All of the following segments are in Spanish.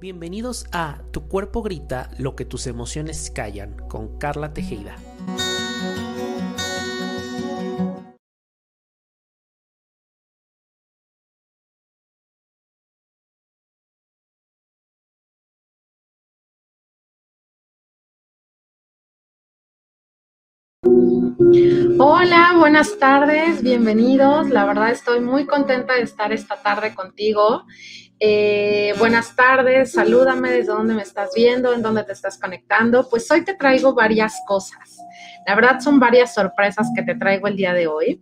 Bienvenidos a Tu cuerpo grita lo que tus emociones callan con Carla Tejeda. Hola, buenas tardes, bienvenidos. La verdad estoy muy contenta de estar esta tarde contigo. Eh, buenas tardes, salúdame desde dónde me estás viendo, en dónde te estás conectando. Pues hoy te traigo varias cosas. La verdad son varias sorpresas que te traigo el día de hoy.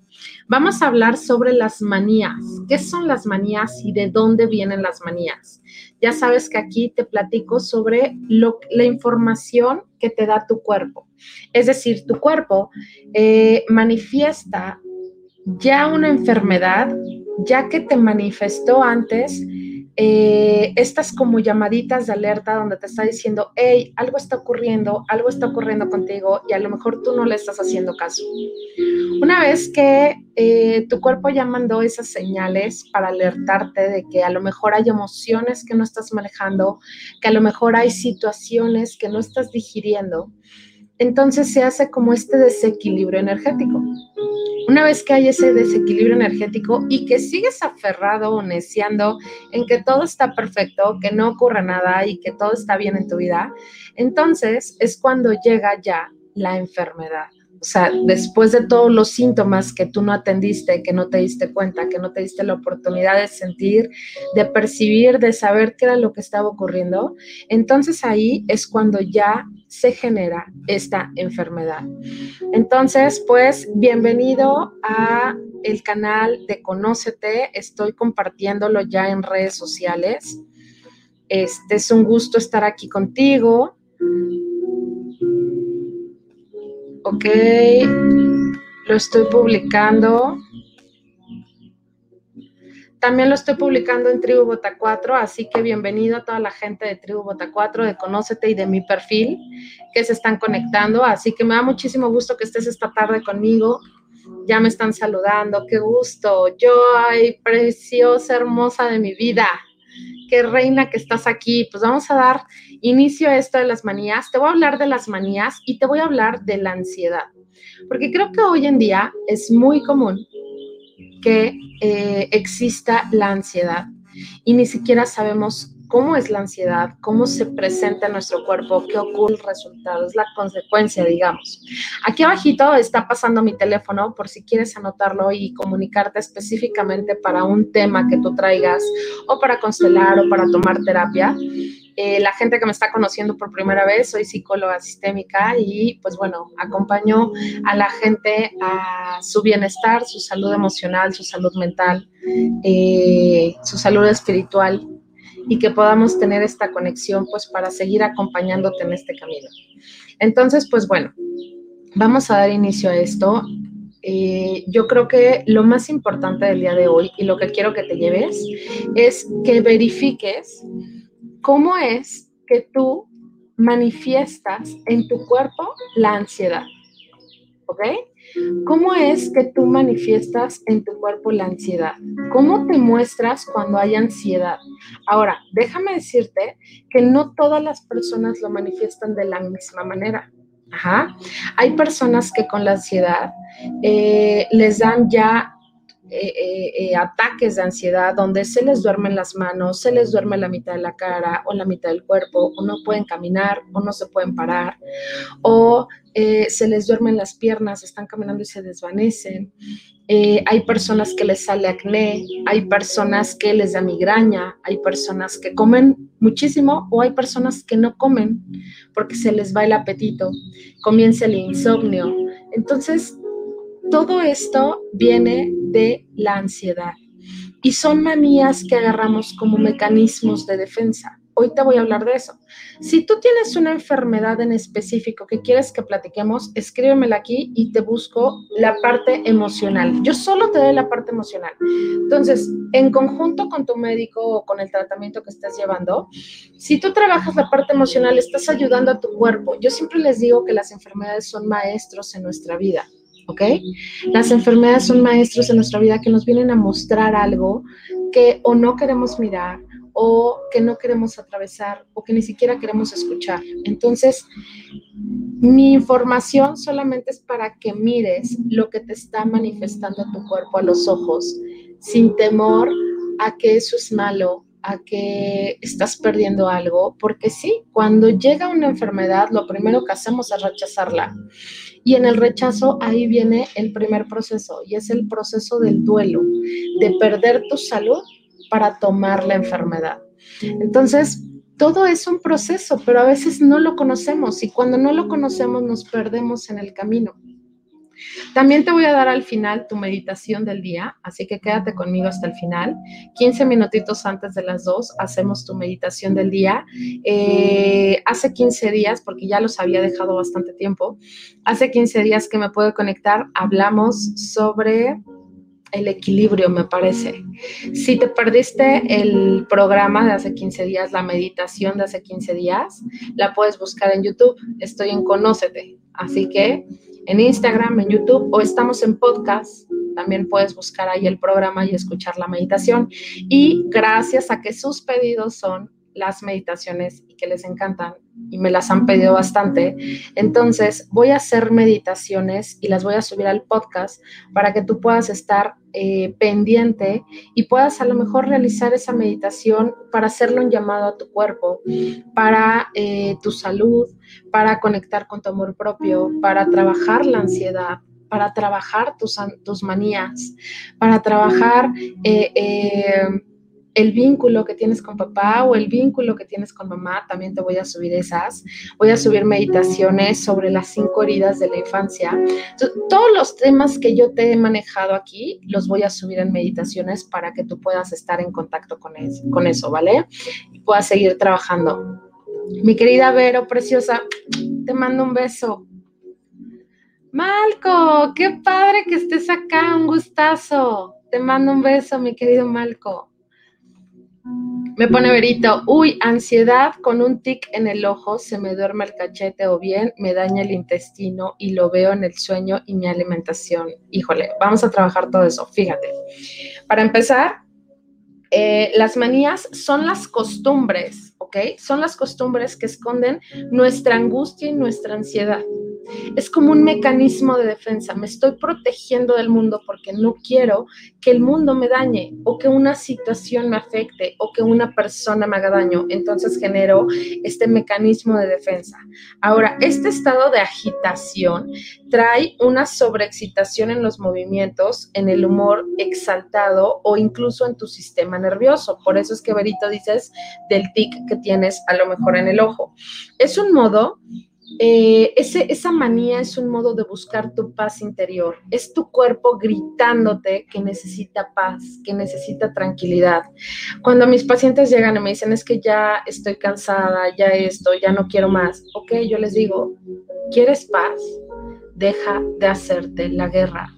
Vamos a hablar sobre las manías. ¿Qué son las manías y de dónde vienen las manías? Ya sabes que aquí te platico sobre la información que te da tu cuerpo. Es decir, tu cuerpo eh, manifiesta ya una enfermedad, ya que te manifestó antes eh, estas como llamaditas de alerta donde te está diciendo, hey, algo está ocurriendo, algo está ocurriendo contigo y a lo mejor tú no le estás haciendo caso. Una vez que eh, tu cuerpo ya mandó esas señales para alertarte de que a lo mejor hay emociones que no estás manejando, que a lo mejor hay situaciones que no estás digiriendo, entonces se hace como este desequilibrio energético. Una vez que hay ese desequilibrio energético y que sigues aferrado o neciando en que todo está perfecto, que no ocurre nada y que todo está bien en tu vida, entonces es cuando llega ya la enfermedad. O sea, después de todos los síntomas que tú no atendiste, que no te diste cuenta, que no te diste la oportunidad de sentir, de percibir, de saber qué era lo que estaba ocurriendo, entonces ahí es cuando ya se genera esta enfermedad. Entonces, pues bienvenido a el canal de Conócete. Estoy compartiéndolo ya en redes sociales. Este es un gusto estar aquí contigo. Ok, lo estoy publicando. También lo estoy publicando en Tribu Bota 4, así que bienvenido a toda la gente de Tribu Bota 4, de Conócete y de mi perfil que se están conectando. Así que me da muchísimo gusto que estés esta tarde conmigo. Ya me están saludando, qué gusto. Yo, ay, preciosa, hermosa de mi vida. Qué reina que estás aquí. Pues vamos a dar inicio a esto de las manías. Te voy a hablar de las manías y te voy a hablar de la ansiedad. Porque creo que hoy en día es muy común que eh, exista la ansiedad y ni siquiera sabemos cómo es la ansiedad, cómo se presenta en nuestro cuerpo, qué ocurre el resultado, es la consecuencia, digamos. Aquí abajito está pasando mi teléfono por si quieres anotarlo y comunicarte específicamente para un tema que tú traigas o para constelar o para tomar terapia. Eh, la gente que me está conociendo por primera vez, soy psicóloga sistémica y pues bueno, acompaño a la gente a su bienestar, su salud emocional, su salud mental, eh, su salud espiritual y que podamos tener esta conexión pues para seguir acompañándote en este camino. Entonces, pues bueno, vamos a dar inicio a esto. Eh, yo creo que lo más importante del día de hoy y lo que quiero que te lleves es que verifiques cómo es que tú manifiestas en tu cuerpo la ansiedad. ¿Ok? ¿Cómo es que tú manifiestas en tu cuerpo la ansiedad? ¿Cómo te muestras cuando hay ansiedad? Ahora, déjame decirte que no todas las personas lo manifiestan de la misma manera. Ajá. Hay personas que con la ansiedad eh, les dan ya eh, eh, eh, ataques de ansiedad donde se les duermen las manos, se les duerme la mitad de la cara o la mitad del cuerpo, o no pueden caminar o no se pueden parar, o se les duermen las piernas, están caminando y se desvanecen. hay personas que les sale acné, hay personas que les da migraña, hay personas que comen muchísimo o hay personas que no comen porque se les va el apetito, comienza el insomnio. Entonces, todo esto viene de la ansiedad y son manías que agarramos como mecanismos de defensa. Hoy te voy a hablar de eso. Si tú tienes una enfermedad en específico que quieres que platiquemos, escríbemela aquí y te busco la parte emocional. Yo solo te doy la parte emocional. Entonces, en conjunto con tu médico o con el tratamiento que estás llevando, si tú trabajas la parte emocional, estás ayudando a tu cuerpo. Yo siempre les digo que las enfermedades son maestros en nuestra vida. ¿Ok? Las enfermedades son maestros en nuestra vida que nos vienen a mostrar algo que o no queremos mirar o que no queremos atravesar o que ni siquiera queremos escuchar. Entonces, mi información solamente es para que mires lo que te está manifestando tu cuerpo a los ojos, sin temor a que eso es malo, a que estás perdiendo algo, porque sí, cuando llega una enfermedad, lo primero que hacemos es rechazarla. Y en el rechazo ahí viene el primer proceso, y es el proceso del duelo, de perder tu salud para tomar la enfermedad. Entonces, todo es un proceso, pero a veces no lo conocemos y cuando no lo conocemos nos perdemos en el camino. También te voy a dar al final tu meditación del día, así que quédate conmigo hasta el final. 15 minutitos antes de las 2 hacemos tu meditación del día. Eh, hace 15 días, porque ya los había dejado bastante tiempo, hace 15 días que me puedo conectar, hablamos sobre el equilibrio, me parece. Si te perdiste el programa de hace 15 días, la meditación de hace 15 días, la puedes buscar en YouTube. Estoy en Conócete. Así que en Instagram, en YouTube o estamos en podcast. También puedes buscar ahí el programa y escuchar la meditación. Y gracias a que sus pedidos son las meditaciones que les encantan y me las han pedido bastante. Entonces voy a hacer meditaciones y las voy a subir al podcast para que tú puedas estar eh, pendiente y puedas a lo mejor realizar esa meditación para hacerle un llamado a tu cuerpo, para eh, tu salud, para conectar con tu amor propio, para trabajar la ansiedad para trabajar tus, tus manías, para trabajar eh, el vínculo que tienes con papá o el vínculo que tienes con mamá, también te voy a subir esas. Voy a subir meditaciones sobre las cinco heridas de la infancia. todos los temas que yo te he manejado aquí, los voy a subir en meditaciones para que tú puedas estar en contacto con eso, con eso ¿vale? Y puedas seguir trabajando. Mi querida Vero, preciosa, te mando un beso. Malco, qué padre que estés acá, un gustazo. Te mando un beso, mi querido Malco. Me pone verito, uy, ansiedad con un tic en el ojo, se me duerme el cachete o bien me daña el intestino y lo veo en el sueño y mi alimentación. Híjole, vamos a trabajar todo eso, fíjate. Para empezar, eh, las manías son las costumbres, ¿ok? Son las costumbres que esconden nuestra angustia y nuestra ansiedad. Es como un mecanismo de defensa. Me estoy protegiendo del mundo porque no quiero que el mundo me dañe o que una situación me afecte o que una persona me haga daño. Entonces genero este mecanismo de defensa. Ahora, este estado de agitación trae una sobreexcitación en los movimientos, en el humor exaltado o incluso en tu sistema nervioso. Por eso es que Berito dices del tic que tienes a lo mejor en el ojo. Es un modo eh, ese, esa manía es un modo de buscar tu paz interior. Es tu cuerpo gritándote que necesita paz, que necesita tranquilidad. Cuando mis pacientes llegan y me dicen, es que ya estoy cansada, ya esto, ya no quiero más, ok, yo les digo, ¿quieres paz? Deja de hacerte la guerra.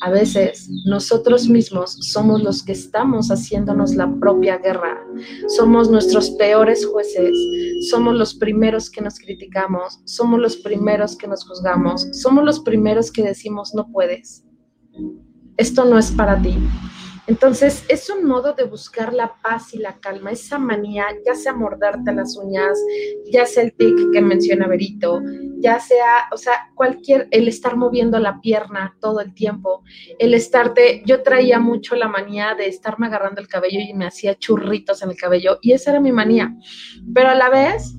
A veces nosotros mismos somos los que estamos haciéndonos la propia guerra. Somos nuestros peores jueces, somos los primeros que nos criticamos, somos los primeros que nos juzgamos, somos los primeros que decimos no puedes. Esto no es para ti. Entonces, es un modo de buscar la paz y la calma, esa manía, ya sea morderte las uñas, ya sea el tic que menciona Berito, ya sea, o sea, cualquier, el estar moviendo la pierna todo el tiempo, el estarte, yo traía mucho la manía de estarme agarrando el cabello y me hacía churritos en el cabello, y esa era mi manía. Pero a la vez,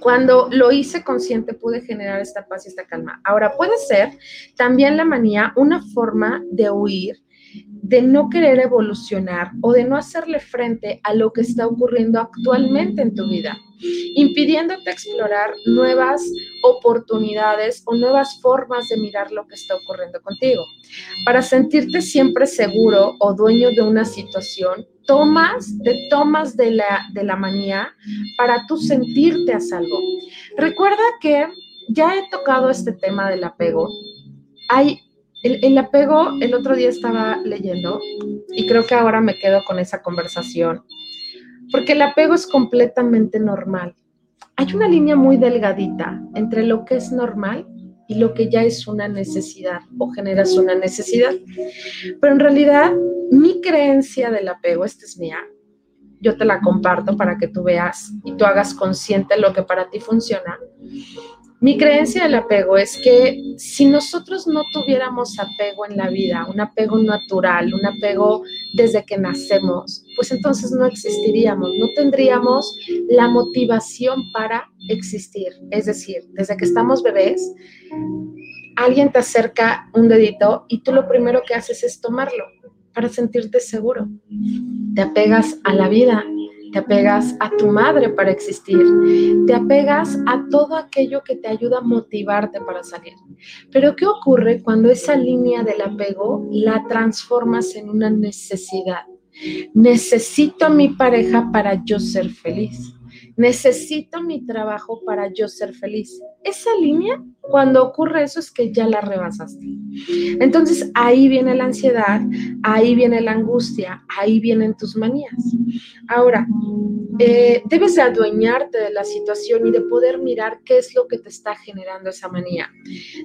cuando lo hice consciente pude generar esta paz y esta calma. Ahora puede ser también la manía una forma de huir de no querer evolucionar o de no hacerle frente a lo que está ocurriendo actualmente en tu vida, impidiéndote explorar nuevas oportunidades o nuevas formas de mirar lo que está ocurriendo contigo. Para sentirte siempre seguro o dueño de una situación, tomas, te tomas de la, de la manía para tú sentirte a salvo. Recuerda que ya he tocado este tema del apego. Hay el, apego, el otro día estaba leyendo y creo que ahora me quedo con esa conversación, porque el apego es completamente normal. Hay una línea muy delgadita entre lo que es normal y lo que ya es una necesidad o generas una necesidad. Pero en realidad, mi creencia del apego, esta es mía, yo te la comparto para que tú veas y tú hagas consciente lo que para ti funciona. Mi creencia del apego es que si nosotros no tuviéramos apego en la vida, un apego natural, un apego desde que nacemos, pues entonces no existiríamos, no tendríamos la motivación para existir. Es decir, desde que estamos bebés, alguien te acerca un dedito y tú lo primero que haces es tomarlo para sentirte seguro. Te apegas a la vida, te apegas a tu madre para existir, te apegas a todo aquello que te ayuda a motivarte para salir. Pero ¿qué ocurre cuando esa línea del apego la transformas en una necesidad? Necesito a mi pareja para yo ser feliz. Necesito mi trabajo para yo ser feliz. Esa línea, cuando ocurre eso, es que ya la rebasaste. Entonces ahí viene la ansiedad, ahí viene la angustia, ahí vienen tus manías. Ahora, eh, debes de adueñarte de la situación y de poder mirar qué es lo que te está generando esa manía.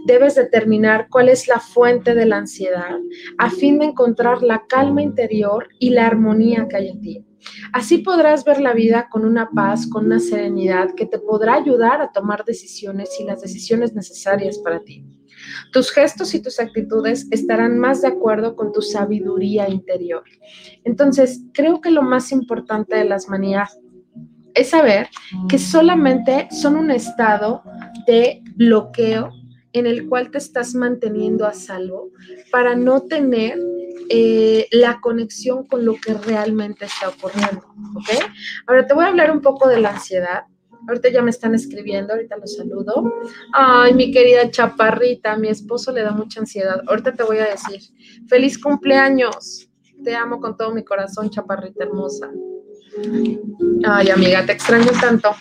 Debes determinar cuál es la fuente de la ansiedad a fin de encontrar la calma interior y la armonía que hay en ti. Así podrás ver la vida con una paz, con una serenidad que te podrá ayudar a tomar decisiones y las decisiones necesarias para ti. Tus gestos y tus actitudes estarán más de acuerdo con tu sabiduría interior. Entonces, creo que lo más importante de las manías es saber que solamente son un estado de bloqueo en el cual te estás manteniendo a salvo para no tener eh, la conexión con lo que realmente está ocurriendo. Ahora te voy a hablar un poco de la ansiedad. Ahorita ya me están escribiendo, ahorita los saludo. Ay, mi querida chaparrita, mi esposo le da mucha ansiedad. Ahorita te voy a decir, feliz cumpleaños. Te amo con todo mi corazón, chaparrita hermosa. Ay, amiga, te extraño tanto.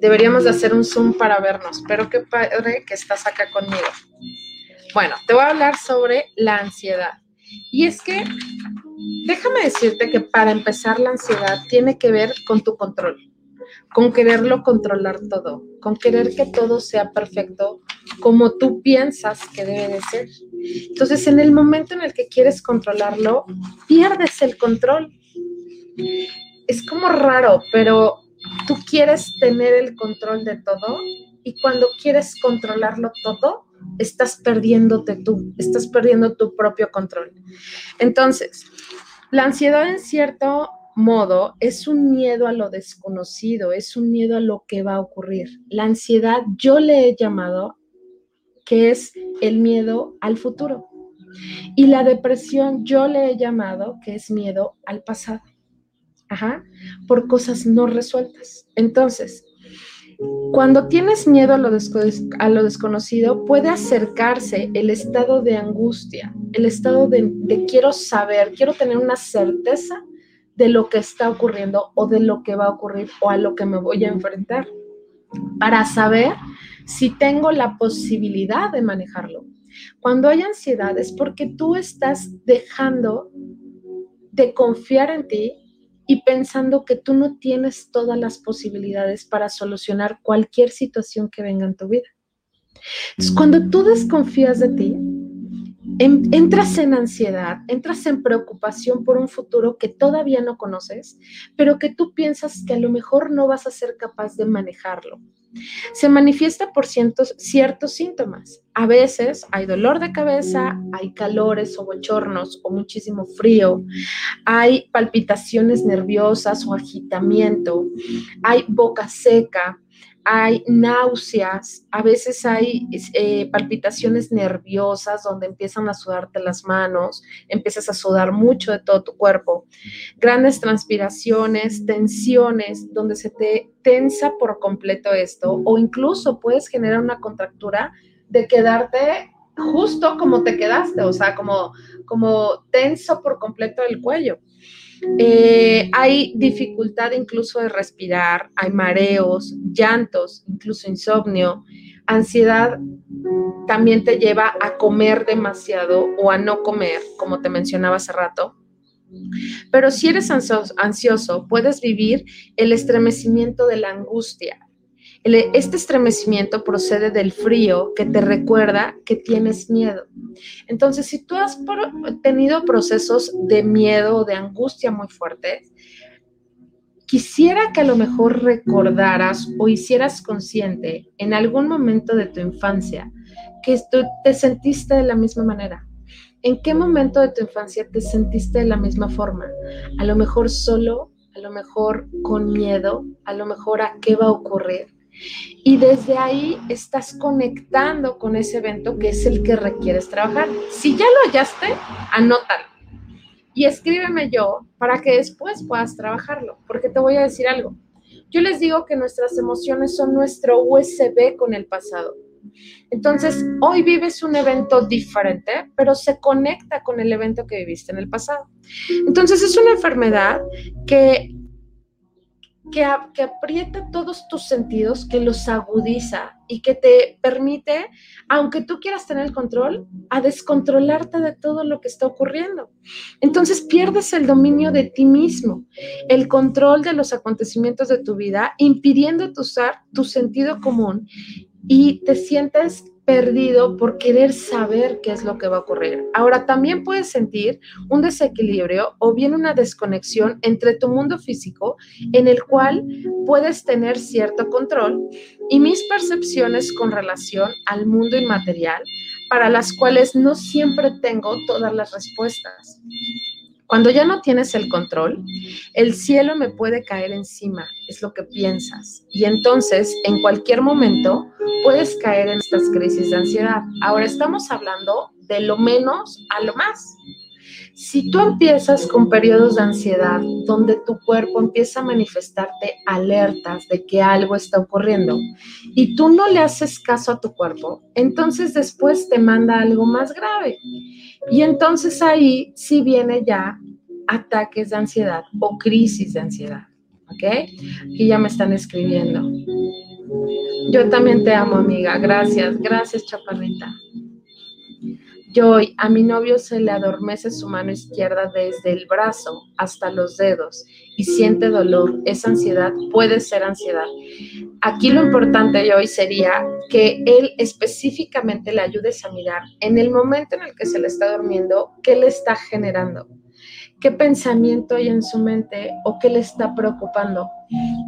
Deberíamos de hacer un Zoom para vernos, pero qué padre que estás acá conmigo. Bueno, te voy a hablar sobre la ansiedad. Y es que, déjame decirte que para empezar la ansiedad tiene que ver con tu control, con quererlo controlar todo, con querer que todo sea perfecto como tú piensas que debe de ser. Entonces, en el momento en el que quieres controlarlo, pierdes el control. Es como raro, pero tú quieres tener el control de todo y cuando quieres controlarlo todo, estás perdiéndote tú, estás perdiendo tu propio control. Entonces, la ansiedad en cierto modo es un miedo a lo desconocido, es un miedo a lo que va a ocurrir. La ansiedad yo le he llamado que es el miedo al futuro. Y la depresión yo le he llamado que es miedo al pasado. Ajá, por cosas no resueltas. Entonces, cuando tienes miedo a lo, desconocido, puede acercarse el estado de angustia, el estado de, de quiero saber, quiero tener una certeza de lo que está ocurriendo o de lo que va a ocurrir o a lo que me voy a enfrentar, para saber si tengo la posibilidad de manejarlo. Cuando hay ansiedad es porque tú estás dejando de confiar en ti y pensando que tú no tienes todas las posibilidades para solucionar cualquier situación que venga en tu vida. Entonces, cuando tú desconfías de ti, entras en ansiedad, entras en preocupación por un futuro que todavía no conoces, pero que tú piensas que a lo mejor no vas a ser capaz de manejarlo. Se manifiesta por ciertos, síntomas. A veces hay dolor de cabeza, hay calores o bochornos o muchísimo frío, hay palpitaciones nerviosas o agitamiento, hay boca seca, hay náuseas, a veces hay eh, palpitaciones nerviosas donde empiezan a sudarte las manos, empiezas a sudar mucho de todo tu cuerpo, grandes transpiraciones, tensiones, donde se te tensa por completo esto, o incluso puedes generar una contractura de quedarte justo como te quedaste, o sea, como, como tenso por completo el cuello. Eh, hay dificultad incluso de respirar, hay mareos, llantos, incluso insomnio. Ansiedad también te lleva a comer demasiado o a no comer, como te mencionaba hace rato. Pero si eres ansioso, puedes vivir el estremecimiento de la angustia, este estremecimiento procede del frío que te recuerda que tienes miedo. Entonces, si tú has tenido procesos de miedo o de angustia muy fuertes, quisiera que a lo mejor recordaras o hicieras consciente en algún momento de tu infancia que tú te sentiste de la misma manera. ¿En qué momento de tu infancia te sentiste de la misma forma? A lo mejor solo, a lo mejor con miedo, a lo mejor a qué va a ocurrir. Y desde ahí estás conectando con ese evento que es el que requieres trabajar. Si ya lo hallaste, anótalo. Y escríbeme yo para que después puedas trabajarlo, porque te voy a decir algo. Yo les digo que nuestras emociones son nuestro USB con el pasado. Entonces, hoy vives un evento diferente, pero se conecta con el evento que viviste en el pasado. Entonces, es una enfermedad que que, aprieta todos tus sentidos, que los agudiza y que te permite, aunque tú quieras tener el control, a descontrolarte de todo lo que está ocurriendo. Entonces pierdes el dominio de ti mismo, el control de los acontecimientos de tu vida, impidiendo usar tu sentido común y te sientes perdido por querer saber qué es lo que va a ocurrir. Ahora, también puedes sentir un desequilibrio o bien una desconexión entre tu mundo físico en el cual puedes tener cierto control y mis percepciones con relación al mundo inmaterial para las cuales no siempre tengo todas las respuestas. Cuando ya no tienes el control, el cielo me puede caer encima, es lo que piensas. Y entonces, en cualquier momento, puedes caer en estas crisis de ansiedad. Ahora estamos hablando de lo menos a lo más. Si tú empiezas con periodos de ansiedad donde tu cuerpo empieza a manifestarte alertas de que algo está ocurriendo y tú no le haces caso a tu cuerpo, entonces después te manda algo más grave. Y entonces ahí sí viene ya ataques de ansiedad o crisis de ansiedad. ¿Ok? Aquí ya me están escribiendo. Yo también te amo, amiga. Gracias, gracias, chaparrita. Joy, a mi novio se le adormece su mano izquierda desde el brazo hasta los dedos y siente dolor. ¿Es ansiedad? Puede ser ansiedad. Aquí lo importante, Joy, sería que él específicamente le ayudes a mirar en el momento en el que se le está durmiendo, qué le está generando qué pensamiento hay en su mente o qué le está preocupando,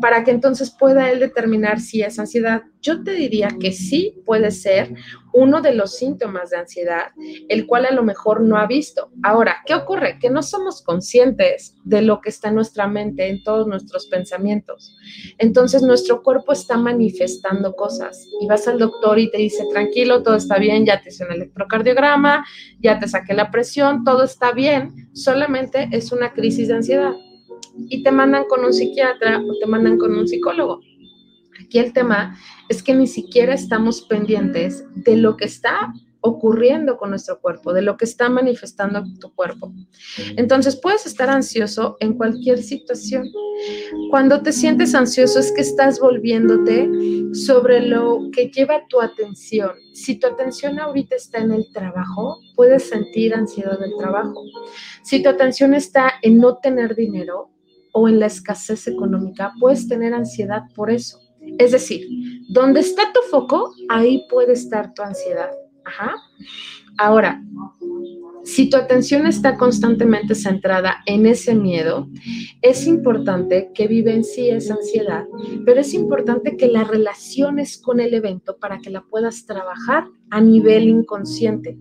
para que entonces pueda él determinar si es ansiedad. Yo te diría que sí puede ser uno de los síntomas de ansiedad, el cual a lo mejor no ha visto. Ahora, ¿qué ocurre? Que no somos conscientes de lo que está en nuestra mente, en todos nuestros pensamientos. Entonces nuestro cuerpo está manifestando cosas y vas al doctor y te dice, tranquilo, todo está bien, ya te hice un electrocardiograma, ya te saqué la presión, todo está bien, solamente es una crisis de ansiedad. Y te mandan con un psiquiatra o te mandan con un psicólogo. Aquí el tema es que ni siquiera estamos pendientes de lo que está ocurriendo con nuestro cuerpo, de lo que está manifestando tu cuerpo. Entonces puedes estar ansioso en cualquier situación. Cuando te sientes ansioso es que estás volviéndote sobre lo que lleva tu atención. Si tu atención ahorita está en el trabajo, puedes sentir ansiedad del trabajo. Si tu atención está en no tener dinero o en la escasez económica, puedes tener ansiedad por eso. Es decir, donde está tu foco, ahí puede estar tu ansiedad. Ahora, si tu atención está constantemente centrada en ese miedo, es importante que vivencie esa ansiedad, pero es importante que la relaciones con el evento para que la puedas trabajar a nivel inconsciente.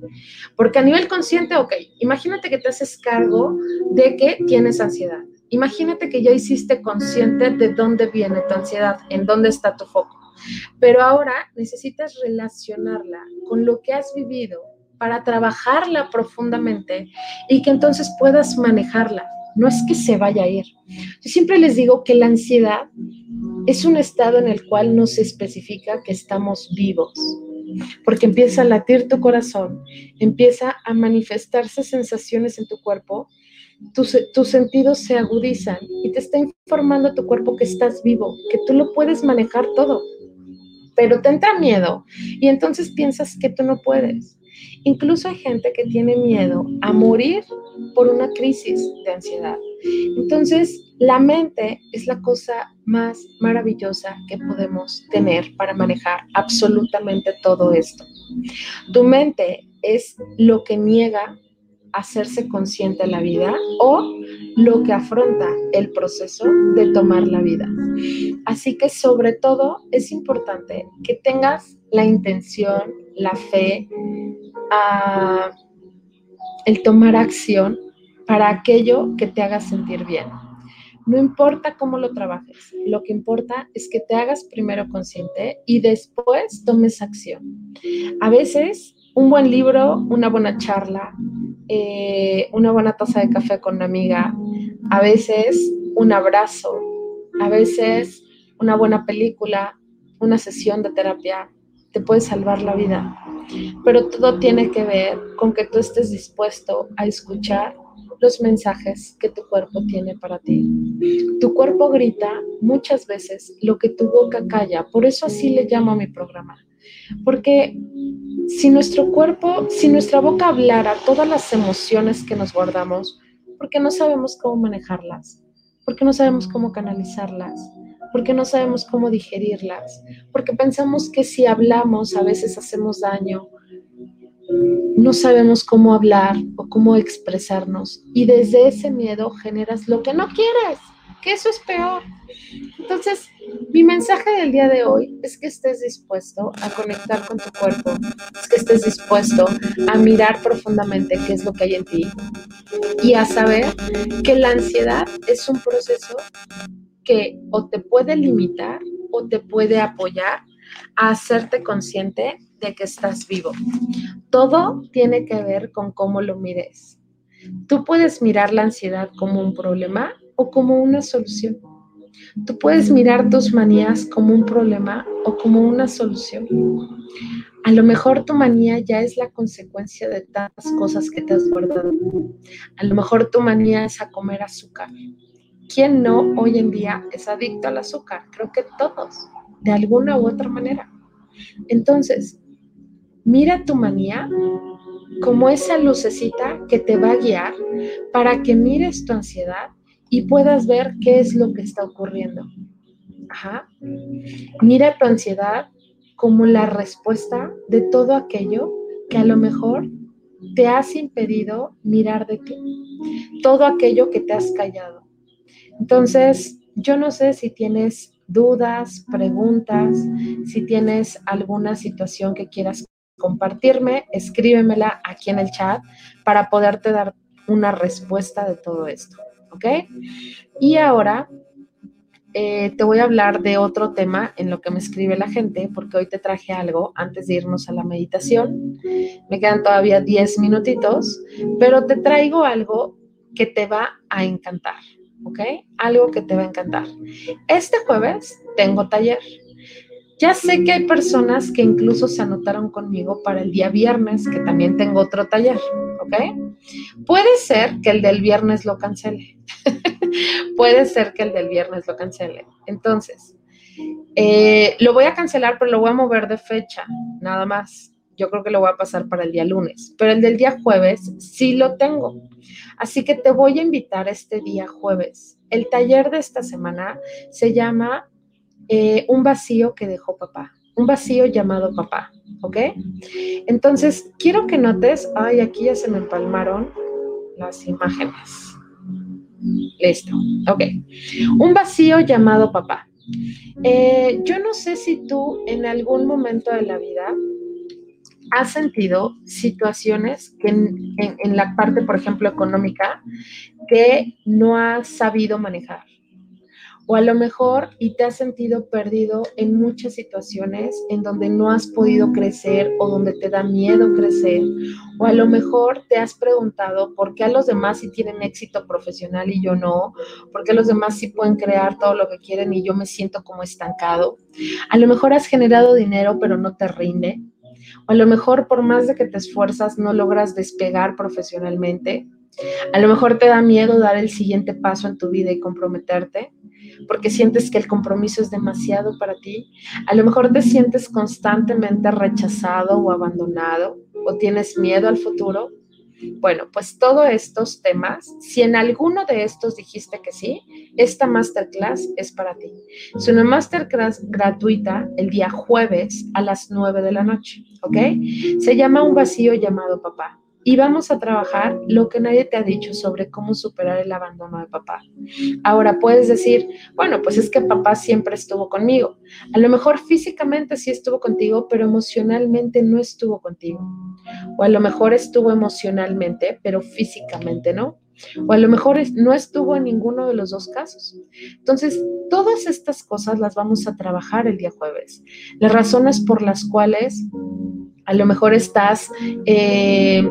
Porque a nivel consciente, ok, imagínate que te haces cargo de que tienes ansiedad. Imagínate que ya hiciste consciente de dónde viene tu ansiedad, en dónde está tu foco. Pero ahora necesitas relacionarla con lo que has vivido para trabajarla profundamente y que entonces puedas manejarla. No es que se vaya a ir. Yo siempre les digo que la ansiedad es un estado en el cual no se especifica que estamos vivos, porque empieza a latir tu corazón, empieza a manifestarse sensaciones en tu cuerpo, tus, tus, sentidos se agudizan y te está informando tu cuerpo que estás vivo, que tú lo puedes manejar todo pero te entra miedo y entonces piensas que tú no puedes. Incluso hay gente que tiene miedo a morir por una crisis de ansiedad. Entonces, La mente es la cosa más maravillosa que podemos tener para manejar absolutamente todo esto. Tu mente es lo que niega hacerse consciente de la vida o lo que afronta el proceso de tomar la vida. Así que sobre todo es importante que tengas la intención, la fe, el tomar acción para aquello que te haga sentir bien. No importa cómo lo trabajes, lo que importa es que te hagas primero consciente y después tomes acción. A veces un buen libro, una buena charla, eh, una buena taza de café con una amiga, a veces un abrazo, a veces una buena película, una sesión de terapia, te puede salvar la vida. Pero todo tiene que ver con que tú estés dispuesto a escuchar los mensajes que tu cuerpo tiene para ti. Tu cuerpo grita muchas veces lo que tu boca calla, por eso así le llamo a mi programa. Porque si nuestro cuerpo, si nuestra boca hablara todas las emociones que nos guardamos, porque no sabemos cómo manejarlas, porque no sabemos cómo canalizarlas, porque no sabemos cómo digerirlas, porque pensamos que si hablamos a veces hacemos daño, no sabemos cómo hablar o cómo expresarnos y desde ese miedo generas lo que no quieres, que eso es peor. Entonces, mi mensaje del día de hoy es que estés dispuesto a conectar con tu cuerpo, es que estés dispuesto a mirar profundamente qué es lo que hay en ti y a saber que la ansiedad es un proceso que o te puede limitar o te puede apoyar a hacerte consciente de que estás vivo. Todo tiene que ver con cómo lo mires. Tú puedes mirar la ansiedad como un problema o como una solución. Tú puedes mirar tus manías como un problema o como una solución. A lo mejor tu manía ya es la consecuencia de tantas cosas que te has guardado. A lo mejor tu manía es a comer azúcar. ¿Quién no hoy en día es adicto al azúcar? Creo que todos, de alguna u otra manera. Entonces, mira tu manía como esa lucecita que te va a guiar para que mires tu ansiedad y puedas ver qué es lo que está ocurriendo. Ajá. Mira tu ansiedad como la respuesta de todo aquello que a lo mejor te has impedido mirar de ti, todo aquello que te has callado. Entonces, yo no sé si tienes dudas, preguntas, si tienes alguna situación que quieras compartirme, escríbemela aquí en el chat para poderte dar una respuesta de todo esto. ¿Ok? Y ahora eh, te voy a hablar de otro tema en lo que me escribe la gente, porque hoy te traje algo antes de irnos a la meditación. Me quedan todavía 10 minutitos, pero te traigo algo que te va a encantar, ¿ok? Algo que te va a encantar. Este jueves tengo taller. Ya sé que hay personas que incluso se anotaron conmigo para el día viernes, que también tengo otro taller, ¿ok? Puede ser que el del viernes lo cancele. Puede ser que el del viernes lo cancele. Entonces, eh, lo voy a cancelar, pero lo voy a mover de fecha, nada más. Yo creo que lo voy a pasar para el día lunes, pero el del día jueves sí lo tengo. Así que te voy a invitar este día jueves. El taller de esta semana se llama eh, un vacío que dejó papá, un vacío llamado papá, ¿ok? Entonces, quiero que notes, ay, aquí ya se me empalmaron las imágenes. Listo, ok. Un vacío llamado papá. Eh, yo no sé si tú en algún momento de la vida has sentido situaciones que en la parte, por ejemplo, económica, que no has sabido manejar o a lo mejor y te has sentido perdido en muchas situaciones en donde no has podido crecer o donde te da miedo crecer, o a lo mejor te has preguntado por qué a los demás sí tienen éxito profesional y yo no, por qué los demás sí pueden crear todo lo que quieren y yo me siento como estancado. A lo mejor has generado dinero pero no te rinde. O a lo mejor por más de que te esfuerzas no logras despegar profesionalmente. A lo mejor te da miedo dar el siguiente paso en tu vida y comprometerte porque sientes que el compromiso es demasiado para ti. A lo mejor te sientes constantemente rechazado o abandonado o tienes miedo al futuro. Bueno, pues todos estos temas, si en alguno de estos dijiste que sí, esta masterclass es para ti. Es una masterclass gratuita el día jueves a las 9 de la noche, ¿ok? Se llama Un vacío llamado papá y vamos a trabajar lo que nadie te ha dicho sobre cómo superar el abandono de papá. Ahora puedes decir, bueno, pues es que papá siempre estuvo conmigo. A lo mejor físicamente sí estuvo contigo, pero emocionalmente no estuvo contigo. O a lo mejor estuvo emocionalmente, pero físicamente no. O a lo mejor no estuvo en ninguno de los dos casos. Entonces, todas estas cosas las vamos a trabajar el día jueves. Las razones por las cuales a lo mejor estás eh,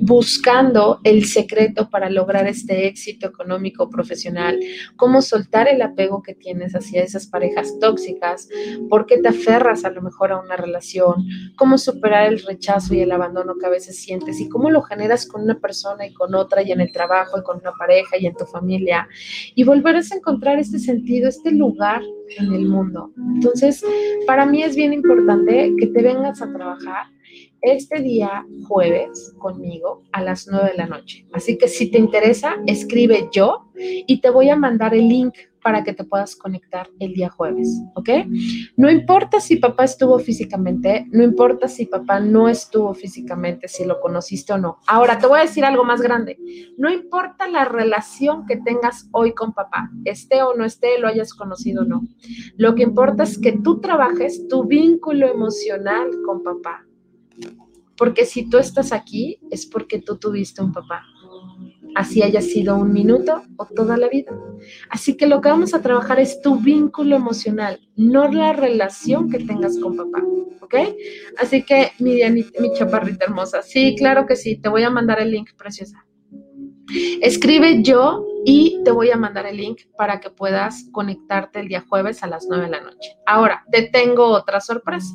buscando el secreto para lograr este éxito económico profesional, cómo soltar el apego que tienes hacia esas parejas tóxicas, por qué te aferras a lo mejor a una relación, cómo superar el rechazo y el abandono que a veces sientes y cómo lo generas con una persona y con otra y en el trabajo y con una pareja y en tu familia y volverás a encontrar este sentido, este lugar en el mundo. Entonces, para mí es bien importante que te vengas a trabajar este día jueves conmigo a las 9 de la noche. Así que si te interesa, escribe yo y te voy a mandar el link para que te puedas conectar el día jueves, ¿ok? No importa si papá estuvo físicamente, no importa si papá no estuvo físicamente, si lo conociste o no. Ahora, te voy a decir algo más grande. No importa la relación que tengas hoy con papá, esté o no esté, lo hayas conocido o no. Lo que importa es que tú trabajes tu vínculo emocional con papá porque si tú estás aquí es porque tú tuviste un papá. Así haya sido un minuto o toda la vida. Así que lo que vamos a trabajar es tu vínculo emocional, no la relación que tengas con papá. ¿Ok? Así que, mi, mi chaparrita hermosa, sí, claro que sí, te voy a mandar el link, preciosa. Escribe yo y te voy a mandar el link para que puedas conectarte el día jueves a las 9 de la noche. Ahora, te tengo otra sorpresa.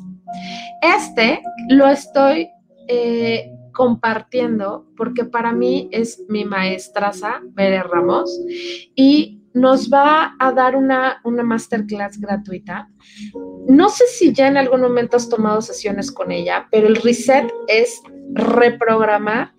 Este lo estoy eh, compartiendo porque para mí es mi maestraza, Bere Ramos, y nos va a dar una, una masterclass gratuita. No sé si ya en algún momento has tomado sesiones con ella, pero el reset es reprogramar,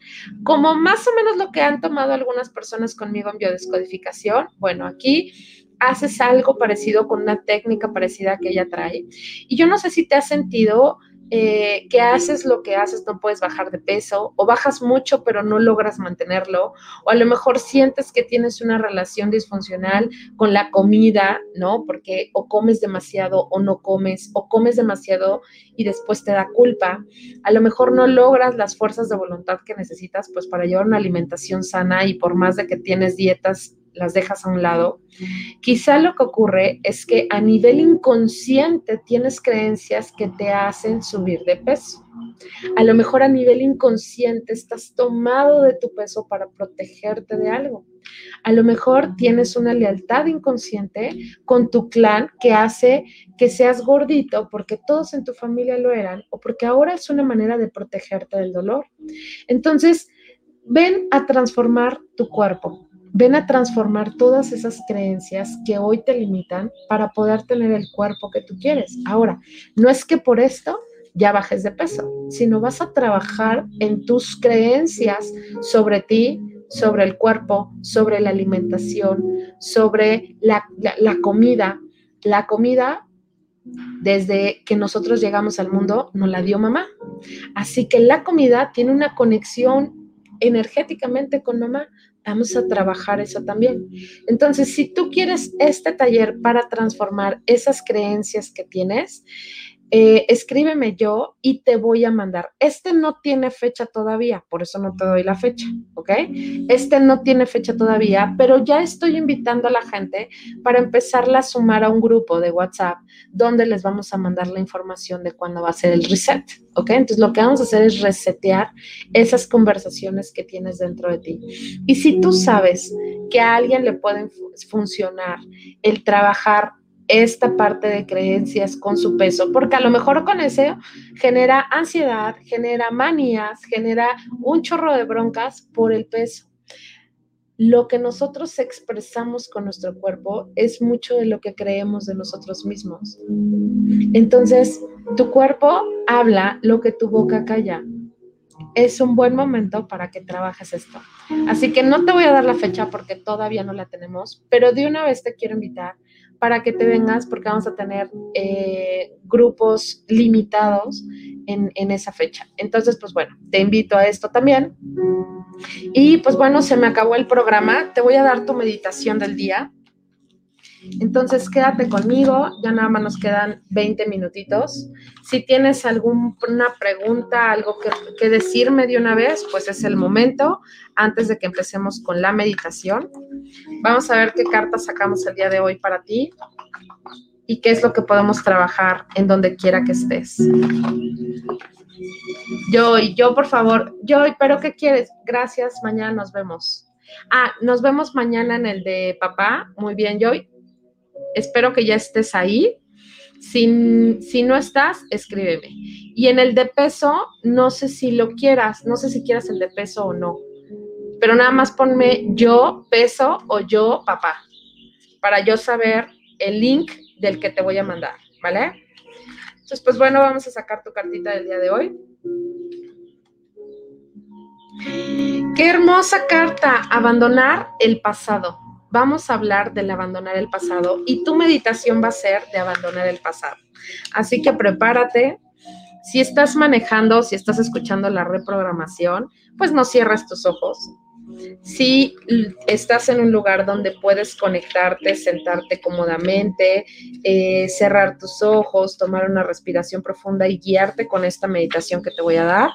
como más o menos lo que han tomado algunas personas conmigo en biodescodificación. Bueno, aquí haces algo parecido con una técnica parecida que ella trae. Y yo no sé si te has sentido eh, que haces lo que haces, no puedes bajar de peso, o bajas mucho pero no logras mantenerlo, o a lo mejor sientes que tienes una relación disfuncional con la comida, ¿no? Porque o comes demasiado o no comes, o comes demasiado y después te da culpa. A lo mejor no logras las fuerzas de voluntad que necesitas pues para llevar una alimentación sana y por más de que tienes dietas las dejas a un lado, quizá lo que ocurre es que a nivel inconsciente tienes creencias que te hacen subir de peso. A lo mejor a nivel inconsciente estás tomado de tu peso para protegerte de algo. A lo mejor tienes una lealtad inconsciente con tu clan que hace que seas gordito porque todos en tu familia lo eran o porque ahora es una manera de protegerte del dolor. Entonces, ven a transformar tu cuerpo ven a transformar todas esas creencias que hoy te limitan para poder tener el cuerpo que tú quieres. Ahora, no es que por esto ya bajes de peso, sino vas a trabajar en tus creencias sobre ti, sobre el cuerpo, sobre la alimentación, sobre la, comida. La comida, desde que nosotros llegamos al mundo, nos la dio mamá. Así que la comida tiene una conexión energéticamente con mamá vamos a trabajar eso también. Entonces, si tú quieres este taller para transformar esas creencias que tienes, eh, escríbeme yo y te voy a mandar. Este no tiene fecha todavía, por eso no te doy la fecha, ¿ok? Este no tiene fecha todavía, pero ya estoy invitando a la gente para empezarla a sumar a un grupo de WhatsApp donde les vamos a mandar la información de cuándo va a ser el reset, ¿ok? Entonces lo que vamos a hacer es resetear esas conversaciones que tienes dentro de ti. Y si tú sabes que a alguien le puede funcionar el trabajar esta parte de creencias con su peso, porque a lo mejor con eso genera ansiedad, genera manías, genera un chorro de broncas por el peso. Lo que nosotros expresamos con nuestro cuerpo es mucho de lo que creemos de nosotros mismos. Entonces, tu cuerpo habla lo que tu boca calla. es un buen momento para que trabajes esto. Así que no te voy a dar la fecha porque todavía no la tenemos, pero de una vez te quiero invitar para que te vengas porque vamos a tener eh, grupos limitados en, en, esa fecha. Entonces, pues bueno, te invito a esto también. Y pues bueno, se me acabó el programa. Te voy a dar tu meditación del día. Entonces, quédate conmigo, ya nada más nos quedan 20 minutitos. Si tienes alguna pregunta, algo que, decirme de una vez, pues es el momento antes de que empecemos con la meditación. Vamos a ver qué cartas sacamos el día de hoy para ti y qué es lo que podemos trabajar en donde quiera que estés. Joy, yo por favor, Joy, pero ¿qué quieres? Gracias, mañana nos vemos. Ah, nos vemos mañana en el de papá. Muy bien, Joy. Espero que ya estés ahí. Si, si, no estás, escríbeme. Y en el de peso, no sé si lo quieras, no sé si quieras el de peso o no, pero nada más ponme yo peso o yo papá, para yo saber el link del que te voy a mandar, ¿vale? Entonces, pues bueno, vamos a sacar tu cartita del día de hoy. Qué hermosa carta, abandonar el pasado vamos a hablar del abandonar el pasado y tu meditación va a ser de abandonar el pasado. Así que prepárate. Si estás manejando, si estás escuchando la reprogramación, pues no cierres tus ojos. Si estás en un lugar donde puedes conectarte, sentarte cómodamente, eh, cerrar tus ojos, tomar una respiración profunda y guiarte con esta meditación que te voy a dar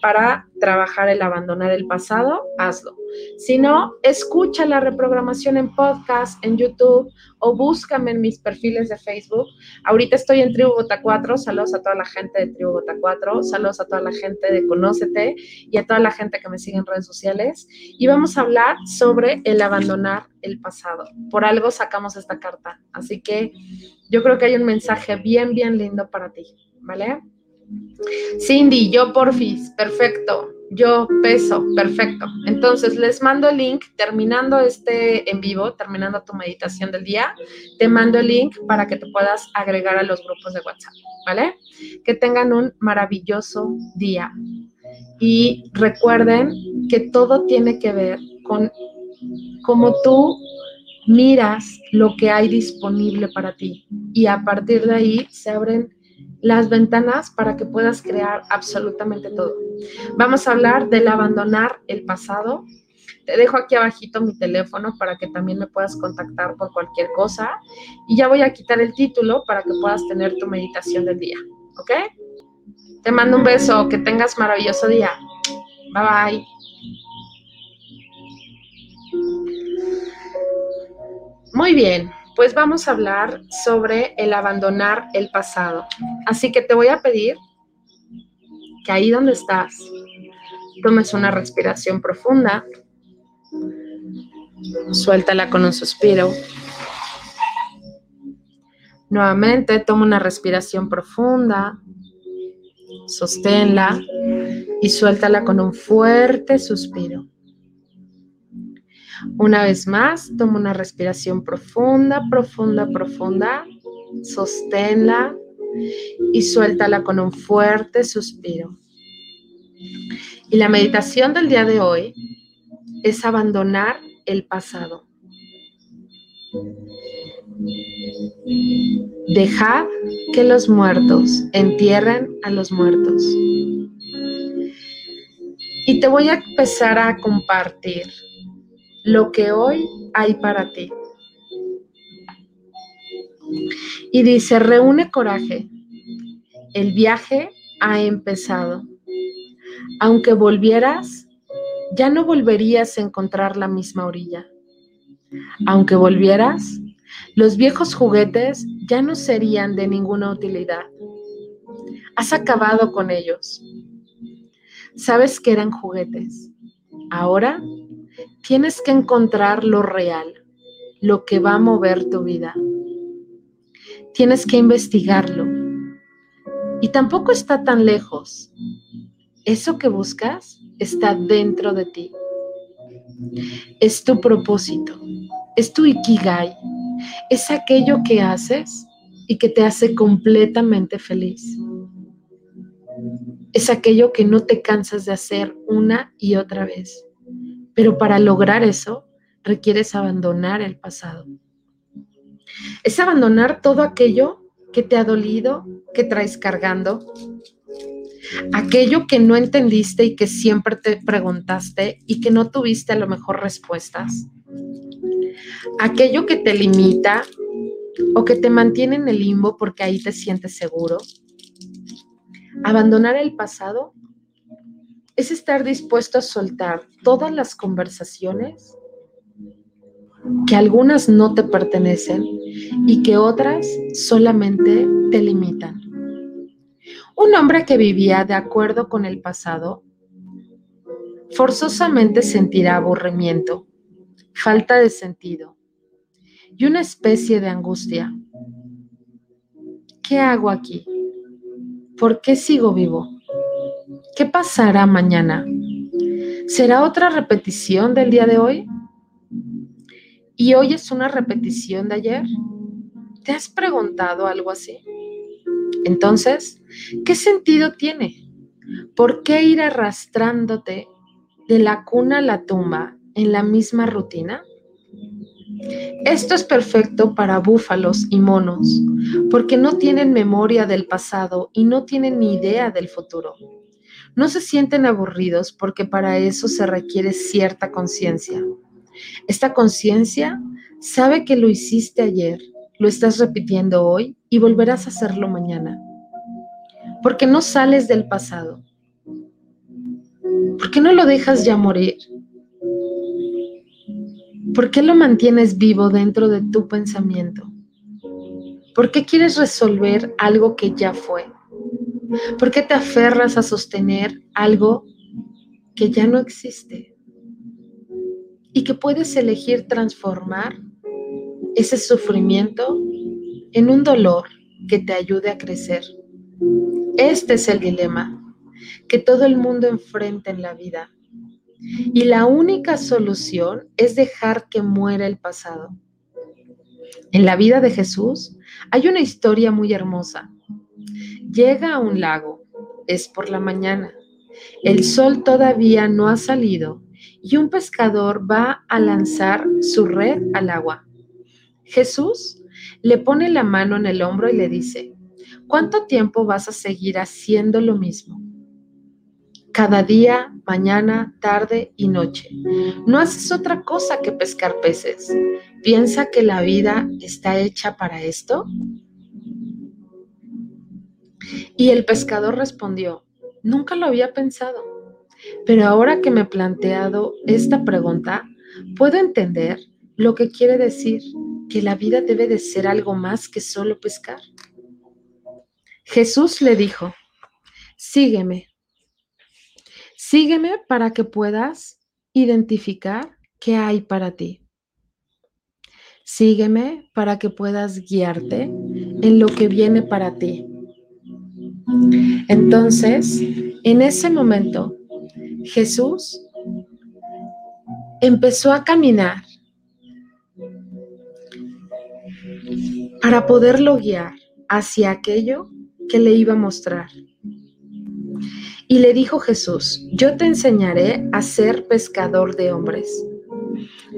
para trabajar el abandonar el pasado, hazlo. Si no, escucha la reprogramación en podcast, en YouTube o búscame en mis perfiles de Facebook. Ahorita estoy en Tribu Bota 4. Saludos a toda la gente de Tribu Bota 4. Saludos a toda la gente de Conócete y a toda la gente que me sigue en redes sociales. Y vamos a hablar sobre el abandonar el pasado. Por algo sacamos esta carta. Así que yo creo que hay un mensaje bien, bien lindo para ti. ¿Vale? Cindy, yo porfis, perfecto yo peso, perfecto. Entonces les mando el link, terminando este en vivo, terminando tu meditación del día, te mando el link para que te puedas agregar a los grupos de WhatsApp, ¿vale? Que tengan un maravilloso día. Y recuerden que todo tiene que ver con cómo tú miras lo que hay disponible para ti. Y a partir de ahí se abren las ventanas para que puedas crear absolutamente todo. Vamos a hablar del abandonar el pasado. Te dejo aquí abajito mi teléfono para que también me puedas contactar por cualquier cosa. Y ya voy a quitar el título para que puedas tener tu meditación del día. ¿Ok? Te mando un beso. Que tengas maravilloso día. Bye bye. Muy bien pues vamos a hablar sobre el abandonar el pasado. Así que te voy a pedir que ahí donde estás, tomes una respiración profunda, suéltala con un suspiro. Nuevamente, toma una respiración profunda, sosténla y suéltala con un fuerte suspiro. Una vez más, toma una respiración profunda, profunda, profunda. Sosténla y suéltala con un fuerte suspiro. Y la meditación del día de hoy es abandonar el pasado. Dejad que los muertos entierren a los muertos. Y te voy a empezar a compartir lo que hoy hay para ti. Y dice, reúne coraje. El viaje ha empezado. Aunque volvieras, ya no volverías a encontrar la misma orilla. Aunque volvieras, los viejos juguetes ya no serían de ninguna utilidad. Has acabado con ellos. Sabes que eran juguetes. Ahora Tienes que encontrar lo real, lo que va a mover tu vida. Tienes que investigarlo. Y tampoco está tan lejos. Eso que buscas está dentro de ti. Es tu propósito, es tu ikigai, es aquello que haces y que te hace completamente feliz. es aquello que no te cansas de hacer una y otra vez. Pero para lograr eso, requieres abandonar el pasado. Es abandonar todo aquello que te ha dolido, que traes cargando, aquello que no entendiste y que siempre te preguntaste y que no tuviste a lo mejor respuestas, aquello que te limita o que te mantiene en el limbo porque ahí te sientes seguro. Abandonar el pasado es estar dispuesto a soltar todas las conversaciones que algunas no te pertenecen y que otras solamente te limitan. Un hombre que vivía de acuerdo con el pasado forzosamente sentirá aburrimiento, falta de sentido y una especie de angustia. ¿Qué hago aquí? ¿Por qué sigo vivo? ¿Qué pasará mañana? ¿Será otra repetición del día de hoy? ¿Y hoy es una repetición de ayer? ¿Te has preguntado algo así? Entonces, ¿qué sentido tiene? ¿Por qué ir arrastrándote de la cuna a la tumba en la misma rutina? Esto es perfecto para búfalos y monos, porque no tienen memoria del pasado y no tienen ni idea del futuro. No se sienten aburridos porque para eso se requiere cierta conciencia. Esta conciencia sabe que lo hiciste ayer, lo estás repitiendo hoy y volverás a hacerlo mañana. Porque no sales del pasado. ¿Por qué no lo dejas ya morir? ¿Por qué lo mantienes vivo dentro de tu pensamiento? ¿Por qué quieres resolver algo que ya fue? ¿Por qué te aferras a sostener algo que ya no existe? Y que puedes elegir transformar ese sufrimiento en un dolor que te ayude a crecer. Este es el dilema que todo el mundo enfrenta en la vida y la única solución es dejar que muera el pasado. En la vida de Jesús hay una historia muy hermosa. Llega a un lago, es por la mañana, el sol todavía no ha salido y un pescador va a lanzar su red al agua. Jesús le pone la mano en el hombro y le dice, ¿cuánto tiempo vas a seguir haciendo lo mismo? cada día, mañana, tarde y noche. No haces otra cosa que pescar peces. ¿Piensa que la vida está hecha para esto? Y el pescador respondió, nunca lo había pensado, pero ahora que me he planteado esta pregunta, puedo entender lo que quiere decir que la vida debe de ser algo más que solo pescar. Jesús le dijo, sígueme Sígueme para que puedas identificar qué hay para ti. Sígueme para que puedas guiarte en lo que viene para ti. Entonces, en ese momento, Jesús empezó a caminar para poderlo guiar hacia aquello que le iba a mostrar. Y le dijo Jesús, yo te enseñaré a ser pescador de hombres.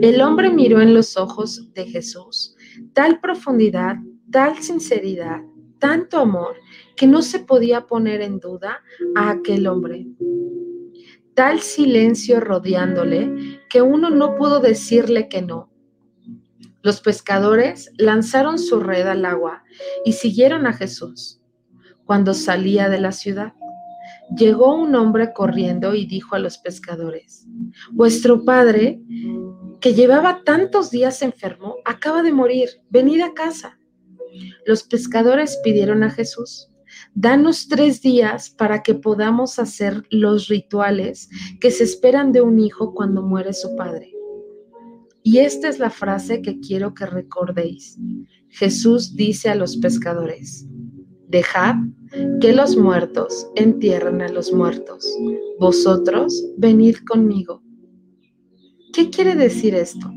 El hombre miró en los ojos de Jesús tal profundidad, tal sinceridad, tanto amor, que no se podía poner en duda a aquel hombre. Tal silencio rodeándole que uno no pudo decirle que no. Los pescadores lanzaron su red al agua y siguieron a Jesús cuando salía de la ciudad. Llegó un hombre corriendo y dijo a los pescadores, vuestro padre, que llevaba tantos días enfermo, acaba de morir, venid a casa. Los pescadores pidieron a Jesús, danos tres días para que podamos hacer los rituales que se esperan de un hijo cuando muere su padre. Y esta es la frase que quiero que recordéis. Jesús dice a los pescadores, dejad que los muertos entierren a los muertos. Vosotros venid conmigo. ¿Qué quiere decir esto?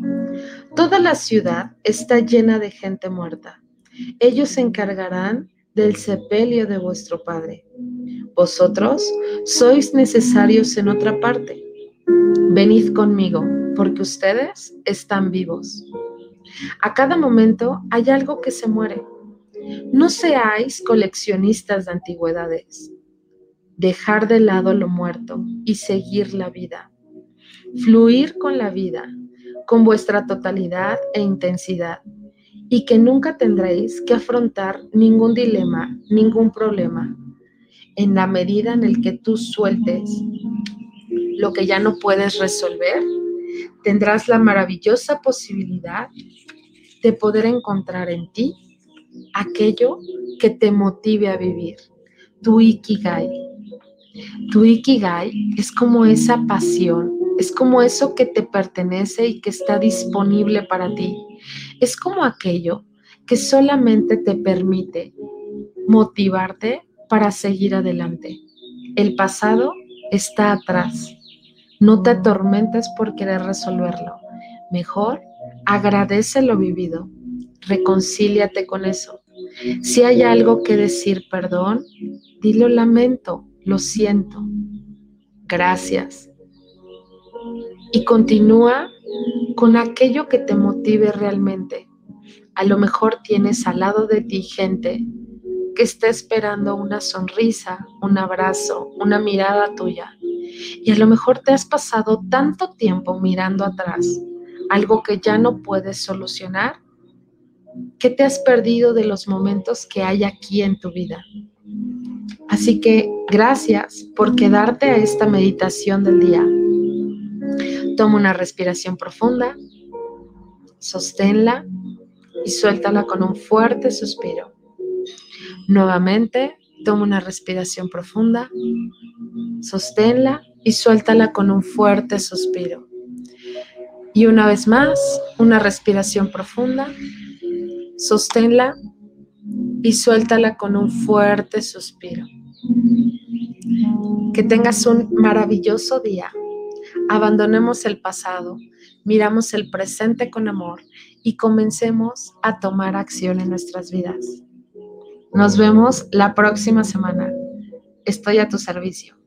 Toda la ciudad está llena de gente muerta. Ellos se encargarán del sepelio de vuestro Padre. Vosotros sois necesarios en otra parte. Venid conmigo, porque ustedes están vivos. A cada momento hay algo que se muere. No seáis coleccionistas de antigüedades. Dejar de lado lo muerto y seguir la vida. Fluir con la vida, con vuestra totalidad e intensidad. Y que nunca tendréis que afrontar ningún dilema, ningún problema. En la medida en el que tú sueltes lo que ya no puedes resolver, tendrás la maravillosa posibilidad de poder encontrar en ti aquello que te motive a vivir, tu ikigai. Tu ikigai es como esa pasión, es como eso que te pertenece y que está disponible para ti. Es como aquello que solamente te permite motivarte para seguir adelante. El pasado está atrás. No te atormentes por querer resolverlo. Mejor agradece lo vivido. Reconcíliate con eso. Si hay algo que decir perdón, dilo lamento, lo siento. Gracias. Y continúa con aquello que te motive realmente. A lo mejor tienes al lado de ti gente que está esperando una sonrisa, un abrazo, una mirada tuya. Y a lo mejor te has pasado tanto tiempo mirando atrás, algo que ya no puedes solucionar. ¿Qué te has perdido de los momentos que hay aquí en tu vida? Así que gracias por quedarte a esta meditación del día. Toma una respiración profunda, sosténla y suéltala con un fuerte suspiro. Nuevamente, toma una respiración profunda, sosténla y suéltala con un fuerte suspiro. Y una vez más, una respiración profunda, sosténla y suéltala con un fuerte suspiro. Que tengas un maravilloso día. Abandonemos el pasado, miramos el presente con amor y comencemos a tomar acción en nuestras vidas. Nos vemos la próxima semana. Estoy a tu servicio.